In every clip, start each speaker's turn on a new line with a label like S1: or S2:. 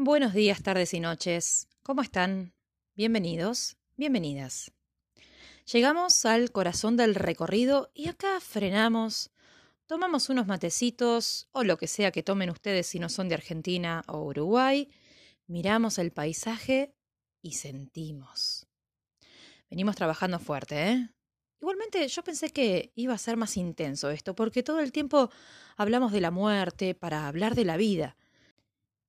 S1: Buenos días, tardes y noches. ¿Cómo están? Bienvenidos, bienvenidas. Llegamos al corazón del recorrido y acá frenamos, tomamos unos matecitos o lo que sea que tomen ustedes si no son de Argentina o Uruguay, miramos el paisaje y sentimos. Venimos trabajando fuerte, ¿eh? Igualmente yo pensé que iba a ser más intenso esto, porque todo el tiempo hablamos de la muerte para hablar de la vida.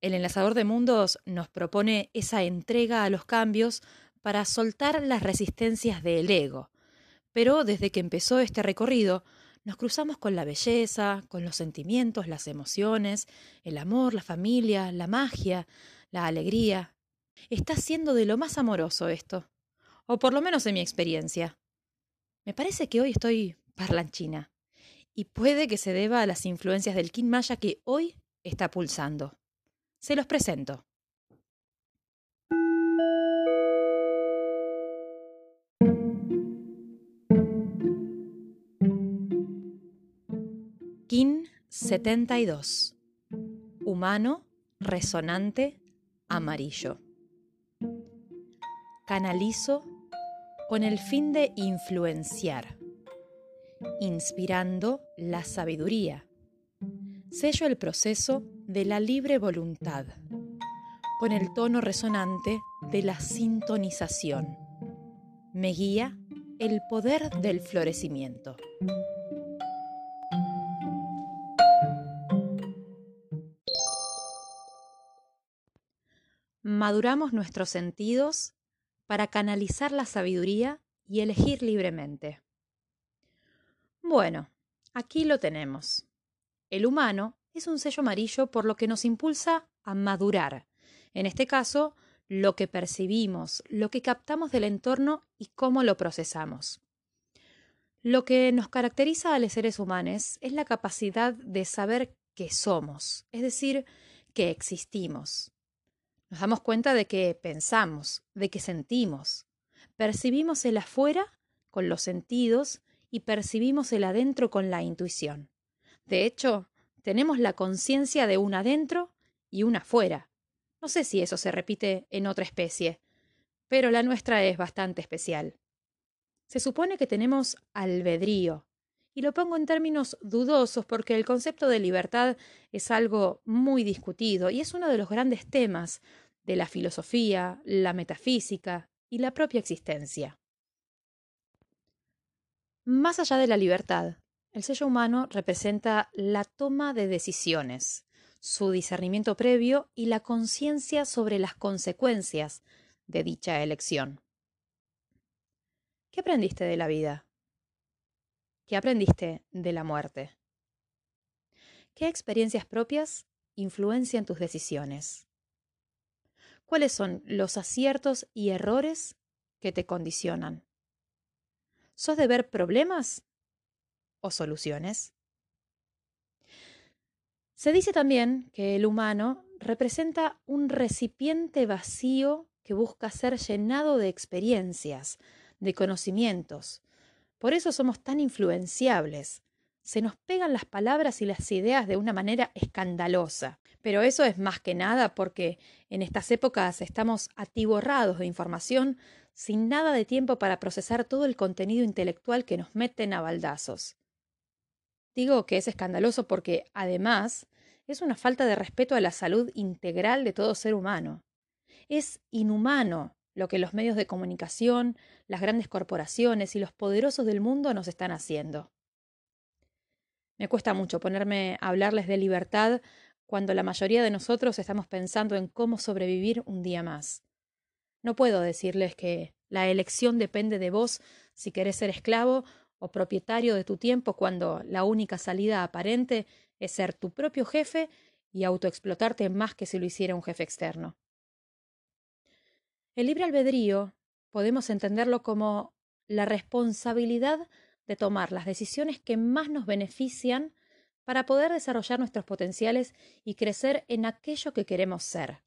S1: El enlazador de mundos nos propone esa entrega a los cambios para soltar las resistencias del ego. Pero desde que empezó este recorrido, nos cruzamos con la belleza, con los sentimientos, las emociones, el amor, la familia, la magia, la alegría. Está siendo de lo más amoroso esto o por lo menos en mi experiencia. Me parece que hoy estoy parlanchina, y puede que se deba a las influencias del Kin Maya que hoy está pulsando. Se los presento. Kin 72. Humano, resonante, amarillo. Canalizo con el fin de influenciar, inspirando la sabiduría. Sello el proceso de la libre voluntad, con el tono resonante de la sintonización. Me guía el poder del florecimiento. Maduramos nuestros sentidos para canalizar la sabiduría y elegir libremente. Bueno, aquí lo tenemos. El humano es un sello amarillo por lo que nos impulsa a madurar. En este caso, lo que percibimos, lo que captamos del entorno y cómo lo procesamos. Lo que nos caracteriza a los seres humanos es la capacidad de saber que somos, es decir, que existimos. Nos damos cuenta de que pensamos, de que sentimos. Percibimos el afuera con los sentidos y percibimos el adentro con la intuición. De hecho, tenemos la conciencia de un adentro y un afuera. No sé si eso se repite en otra especie, pero la nuestra es bastante especial. Se supone que tenemos albedrío, y lo pongo en términos dudosos porque el concepto de libertad es algo muy discutido y es uno de los grandes temas de la filosofía, la metafísica y la propia existencia. Más allá de la libertad, el sello humano representa la toma de decisiones, su discernimiento previo y la conciencia sobre las consecuencias de dicha elección. ¿Qué aprendiste de la vida? ¿Qué aprendiste de la muerte? ¿Qué experiencias propias influencian tus decisiones? ¿Cuáles son los aciertos y errores que te condicionan? ¿Sos de ver problemas o soluciones? Se dice también que el humano representa un recipiente vacío que busca ser llenado de experiencias, de conocimientos, por eso somos tan influenciables. Se nos pegan las palabras y las ideas de una manera escandalosa. Pero eso es más que nada porque en estas épocas estamos atiborrados de información sin nada de tiempo para procesar todo el contenido intelectual que nos meten a baldazos. Digo que es escandaloso porque, además, es una falta de respeto a la salud integral de todo ser humano. Es inhumano lo que los medios de comunicación, las grandes corporaciones y los poderosos del mundo nos están haciendo. Me cuesta mucho ponerme a hablarles de libertad cuando la mayoría de nosotros estamos pensando en cómo sobrevivir un día más. No puedo decirles que la elección depende de vos si querés ser esclavo o propietario de tu tiempo cuando la única salida aparente es ser tu propio jefe y autoexplotarte más que si lo hiciera un jefe externo. El libre albedrío podemos entenderlo como la responsabilidad de tomar las decisiones que más nos benefician para poder desarrollar nuestros potenciales y crecer en aquello que queremos ser.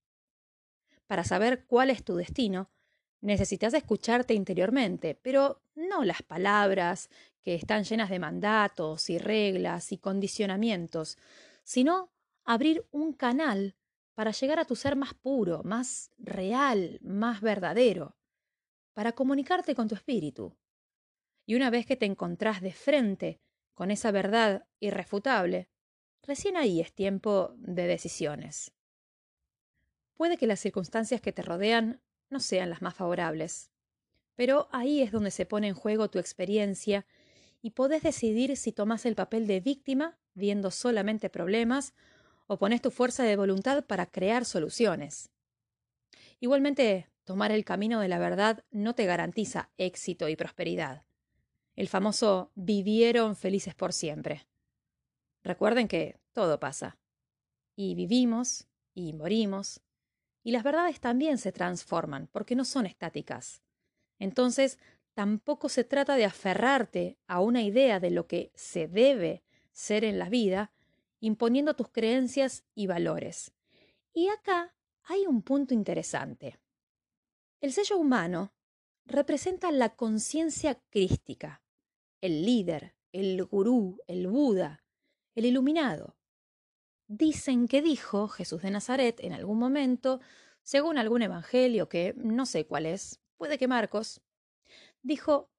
S1: Para saber cuál es tu destino, necesitas escucharte interiormente, pero no las palabras que están llenas de mandatos y reglas y condicionamientos, sino abrir un canal para llegar a tu ser más puro, más real, más verdadero, para comunicarte con tu espíritu. Y una vez que te encontrás de frente con esa verdad irrefutable, recién ahí es tiempo de decisiones. Puede que las circunstancias que te rodean no sean las más favorables, pero ahí es donde se pone en juego tu experiencia y podés decidir si tomás el papel de víctima, viendo solamente problemas, o pones tu fuerza de voluntad para crear soluciones. Igualmente, tomar el camino de la verdad no te garantiza éxito y prosperidad. El famoso vivieron felices por siempre. Recuerden que todo pasa. Y vivimos, y morimos, y las verdades también se transforman, porque no son estáticas. Entonces, tampoco se trata de aferrarte a una idea de lo que se debe ser en la vida, imponiendo tus creencias y valores. Y acá hay un punto interesante. El sello humano representa la conciencia crística, el líder, el gurú, el Buda, el iluminado. Dicen que dijo Jesús de Nazaret en algún momento, según algún evangelio que no sé cuál es, puede que Marcos, dijo,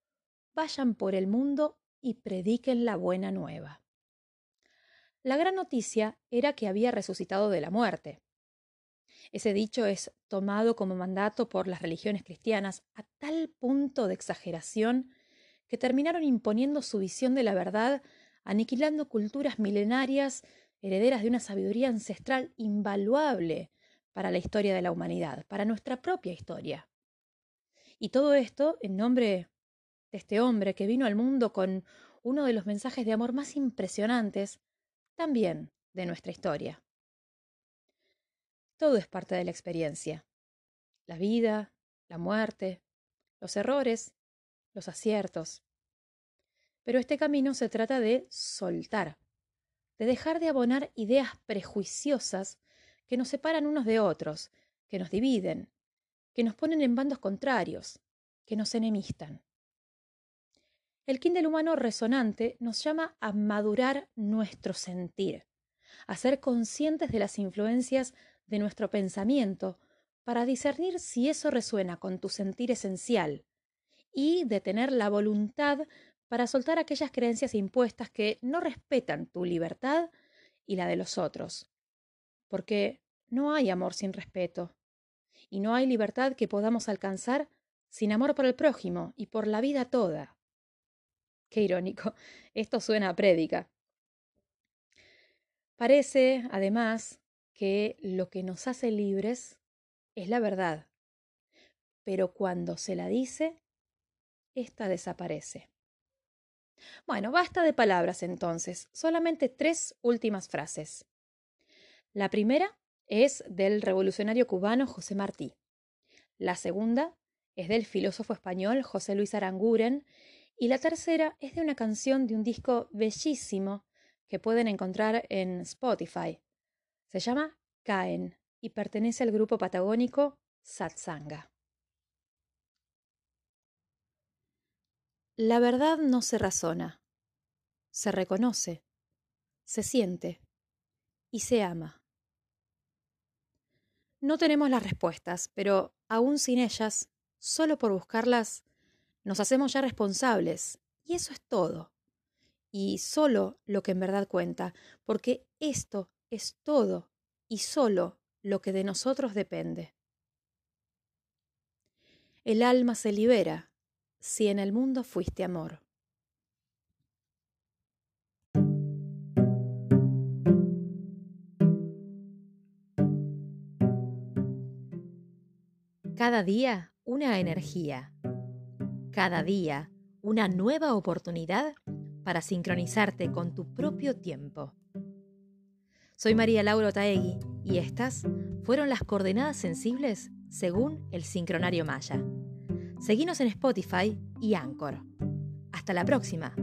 S1: vayan por el mundo y prediquen la buena nueva. La gran noticia era que había resucitado de la muerte. Ese dicho es tomado como mandato por las religiones cristianas a tal punto de exageración que terminaron imponiendo su visión de la verdad, aniquilando culturas milenarias herederas de una sabiduría ancestral invaluable para la historia de la humanidad, para nuestra propia historia. Y todo esto en nombre de este hombre que vino al mundo con uno de los mensajes de amor más impresionantes también de nuestra historia. Todo es parte de la experiencia. La vida, la muerte, los errores, los aciertos. Pero este camino se trata de soltar, de dejar de abonar ideas prejuiciosas que nos separan unos de otros, que nos dividen, que nos ponen en bandos contrarios, que nos enemistan. El kin del humano resonante nos llama a madurar nuestro sentir, a ser conscientes de las influencias de nuestro pensamiento para discernir si eso resuena con tu sentir esencial y de tener la voluntad para soltar aquellas creencias impuestas que no respetan tu libertad y la de los otros. Porque no hay amor sin respeto, y no hay libertad que podamos alcanzar sin amor por el prójimo y por la vida toda. Qué irónico, esto suena a prédica. Parece, además, que lo que nos hace libres es la verdad, pero cuando se la dice, ésta desaparece. Bueno, basta de palabras entonces, solamente tres últimas frases. La primera es del revolucionario cubano José Martí. La segunda es del filósofo español José Luis Aranguren. Y la tercera es de una canción de un disco bellísimo que pueden encontrar en Spotify. Se llama Caen y pertenece al grupo patagónico Satsanga. La verdad no se razona, se reconoce, se siente y se ama. No tenemos las respuestas, pero aún sin ellas, solo por buscarlas, nos hacemos ya responsables, y eso es todo. Y solo lo que en verdad cuenta, porque esto es todo y solo lo que de nosotros depende. El alma se libera si en el mundo fuiste amor. Cada día una energía. Cada día una nueva oportunidad para sincronizarte con tu propio tiempo. Soy María Laura Taegui y estas fueron las coordenadas sensibles según el sincronario Maya. Seguinos en Spotify y Anchor. Hasta la próxima.